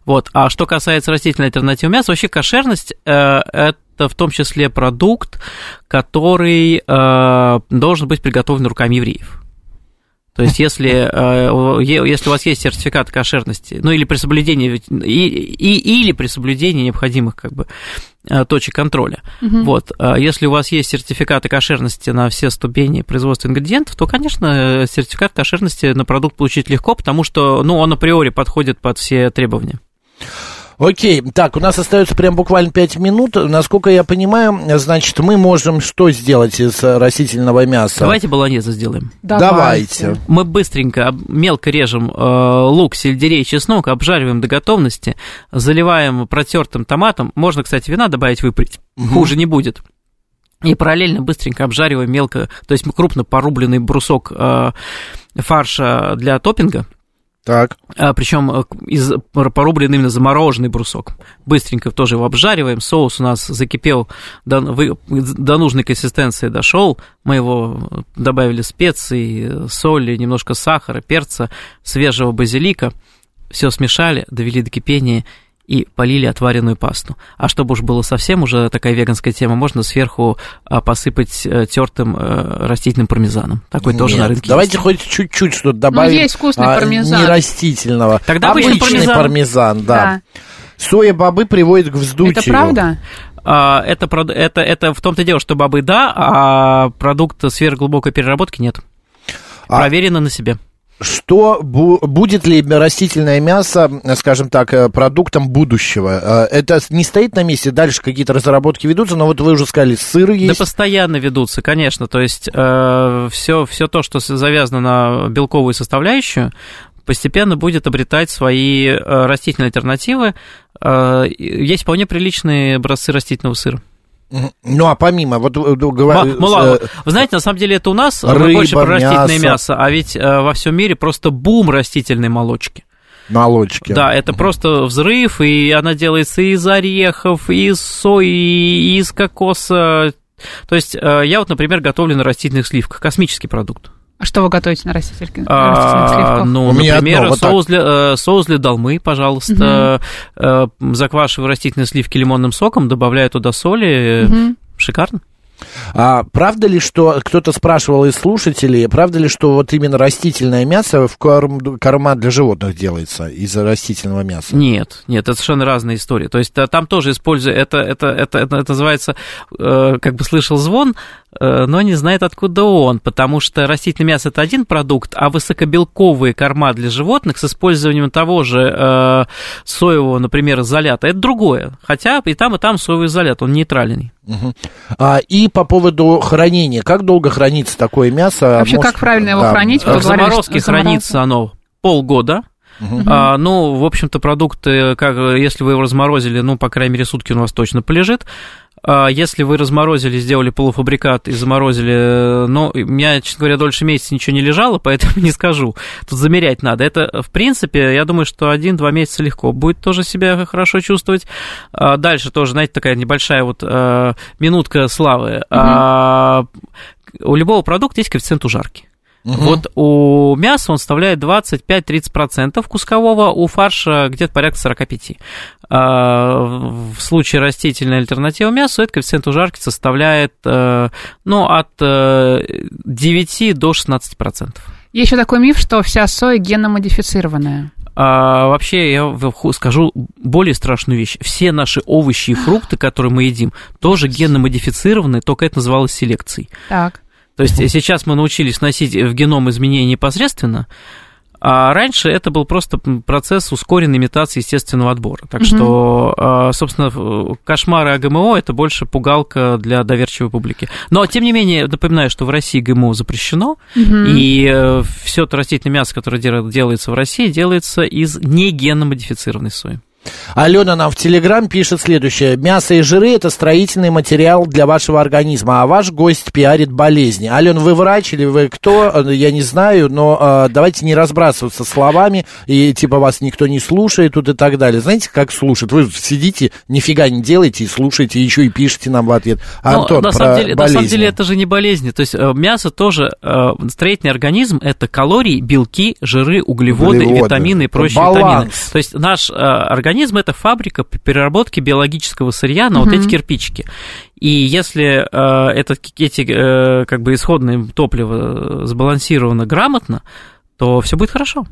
Вот. А что касается растительной альтернативы мяса, вообще кошерность э, это в том числе продукт, который э, должен быть приготовлен руками евреев. То есть, если, э, если у вас есть сертификат кошерности, ну или при соблюдении, и, и, или при соблюдении необходимых как бы, э, точек контроля, угу. вот, э, если у вас есть сертификаты кошерности на все ступени производства ингредиентов, то, конечно, сертификат кошерности на продукт получить легко, потому что ну, он априори подходит под все требования. Окей, так, у нас остается прям буквально 5 минут. Насколько я понимаю, значит, мы можем что сделать из растительного мяса? Давайте баланеза сделаем. Давайте. Мы быстренько, мелко режем э, лук, сельдерей, чеснок, обжариваем до готовности, заливаем протертым томатом. Можно, кстати, вина добавить, выпарить. Угу. Хуже не будет. И параллельно быстренько обжариваем мелко, то есть крупно порубленный брусок э, фарша для топпинга – так. А, причем э, из, порубленный именно замороженный брусок. Быстренько тоже его обжариваем. Соус у нас закипел до, вы, до нужной консистенции дошел. Мы его добавили специи, соли, немножко сахара, перца, свежего базилика. Все смешали, довели до кипения и полили отваренную пасту. А чтобы уж было совсем уже такая веганская тема, можно сверху а, посыпать э, тертым э, растительным пармезаном. Такой Нет, тоже на рынке Давайте есть. хоть чуть-чуть что-то добавим. Ну, есть вкусный а, пармезан. Не растительного. Тогда обычный пармезан. пармезан, да. да. Соя-бобы приводит к вздутию. Это правда? А, это, это, это в том-то дело, что бобы да, а продукт сверхглубокой переработки нет. А... Проверено на себе что будет ли растительное мясо, скажем так, э, продуктом будущего? Э, это не стоит на месте, дальше какие-то разработки ведутся, но вот вы уже сказали, сыр есть. Да постоянно ведутся, конечно. То есть э, все, все то, что завязано на белковую составляющую, постепенно будет обретать свои э, растительные альтернативы. Есть вполне приличные образцы растительного сыра. Ну, а помимо, вот говорю... Мало, вы знаете, на самом деле это у нас рыба, больше про растительное мясо. мясо, а ведь во всем мире просто бум растительной молочки. Молочки. Да, это просто взрыв, и она делается из орехов, из сои, из кокоса. То есть я вот, например, готовлю на растительных сливках. Космический продукт. А что вы готовите на растительных, а, растительных сливках? Ну, У например, одно, вот соус, для, э, соус для долмы, пожалуйста. Угу. Заквашиваю растительные сливки лимонным соком, добавляю туда соли. Угу. Шикарно. А правда ли, что кто-то спрашивал из слушателей, правда ли, что вот именно растительное мясо в корм, корма для животных делается из растительного мяса? Нет, нет, это совершенно разная история. То есть там тоже используя это, это, это, это, это называется, э, как бы слышал звон, э, но не знает, откуда он, потому что растительное мясо это один продукт, а высокобелковые корма для животных с использованием того же э, соевого, например, изолята, это другое. Хотя и там, и там соевый изолят, он нейтральный. Угу. А, и по поводу хранения. Как долго хранится такое мясо? Вообще, Может, как правильно его да. хранить? В заморозке хранится оно полгода. Uh-huh. А, ну, в общем-то, продукты, как, если вы его разморозили, ну, по крайней мере, сутки он у вас точно полежит. А если вы разморозили, сделали полуфабрикат и заморозили, ну, у меня, честно говоря, дольше месяца ничего не лежало, [LAUGHS] поэтому не скажу. Тут замерять надо. Это, в принципе, я думаю, что один-два месяца легко будет тоже себя хорошо чувствовать. А дальше тоже, знаете, такая небольшая вот а, минутка славы. Угу. У любого продукта есть коэффициент ужарки. Угу. Вот у мяса он составляет 25-30% кускового, у фарша где-то порядка 45%. А, в случае растительной альтернативы мясу этот коэффициент ужарки составляет э, ну, от 9 э, до 16%. Есть еще такой миф, что вся соя генно-модифицированная. А, вообще, я скажу более страшную вещь. Все наши овощи и фрукты, которые мы едим, тоже генно-модифицированы, только это называлось селекцией. Так. То есть сейчас мы научились носить в геном изменения непосредственно, а раньше это был просто процесс ускоренной имитации естественного отбора. Так угу. что, а, собственно, кошмары о ГМО это больше пугалка для доверчивой публики. Но, тем не менее, напоминаю, что в России ГМО запрещено, угу. и э, все то растительное мясо, которое делается в России, делается из негенно модифицированной сои. Алена нам в Телеграм пишет следующее. Мясо и жиры – это строительный материал для вашего организма, а ваш гость пиарит болезни. Алена, вы врач или вы кто? Я не знаю, но э, давайте не разбрасываться словами, и типа вас никто не слушает тут и так далее. Знаете, как слушают? Вы сидите, нифига не делаете и слушаете, еще и пишете нам в ответ. Антон, на, самом деле, на самом деле это же не болезни. То есть э, мясо тоже, э, строительный организм – это калории, белки, жиры, углеводы, углеводы. витамины и прочие Баланс. витамины. То есть наш э, организм организм это фабрика по переработке биологического сырья на угу. вот эти кирпичики. И если э, это, эти э, как бы исходные топлива сбалансировано грамотно, то все будет хорошо.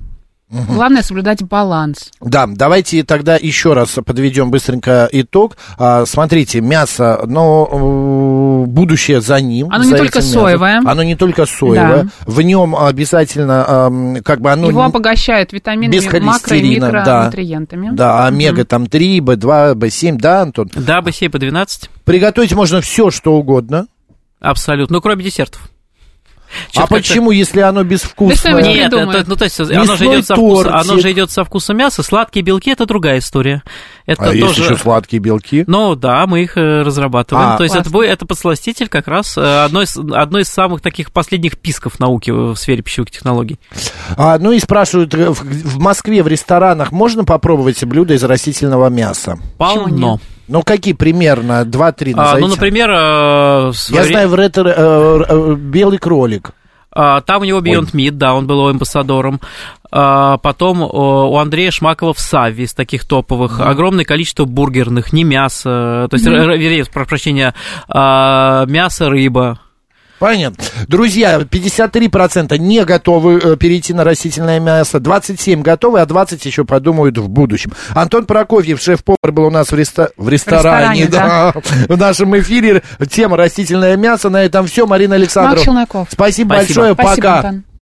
Угу. Главное соблюдать баланс. Да, давайте тогда еще раз подведем быстренько итог. А, смотрите, мясо, но будущее за ним. Оно за не только соевое. Оно не только соевое. Да. В нем обязательно, как бы оно... Его обогащают витаминами, без макро и микронутриентами. Да, да омега угу. там 3, B2, B7, да, Антон? Да, B7, B12. Приготовить можно все, что угодно. Абсолютно, ну, кроме десертов. Что а почему, если оно безвкусное? Да Нет, это, ну, то есть оно же, идет со вкуса, оно же идет со вкуса мяса, сладкие белки это другая история. Это а тоже... есть еще сладкие белки? Ну да, мы их э, разрабатываем. А, то есть это, это подсластитель как раз э, одной из, одной из самых таких последних писков науки в сфере пищевых технологий. А, ну и спрашивают, э, в, в Москве в ресторанах можно попробовать блюда из растительного мяса? Полно. Ну, какие примерно? Два-три назовите. А, ну, например... Э, Я знаю, в ретро, э, э, белый кролик. А, там у него Beyond Meat, да, он был амбассадором. А, потом у Андрея Шмакова в Савве из таких топовых. Mm-hmm. Огромное количество бургерных, не мясо, то есть, mm-hmm. вернее, прошу прощения, а, мясо, рыба. Понятно. Друзья, 53% не готовы э, перейти на растительное мясо, 27 готовы, а 20 еще подумают в будущем. Антон Прокофьев, шеф-повар, был у нас в, реста... в ресторане, в да, да. [LAUGHS] в нашем эфире. Тема растительное мясо. На этом все. Марина Александровна. Спасибо, Спасибо большое. Спасибо, Пока. Антон.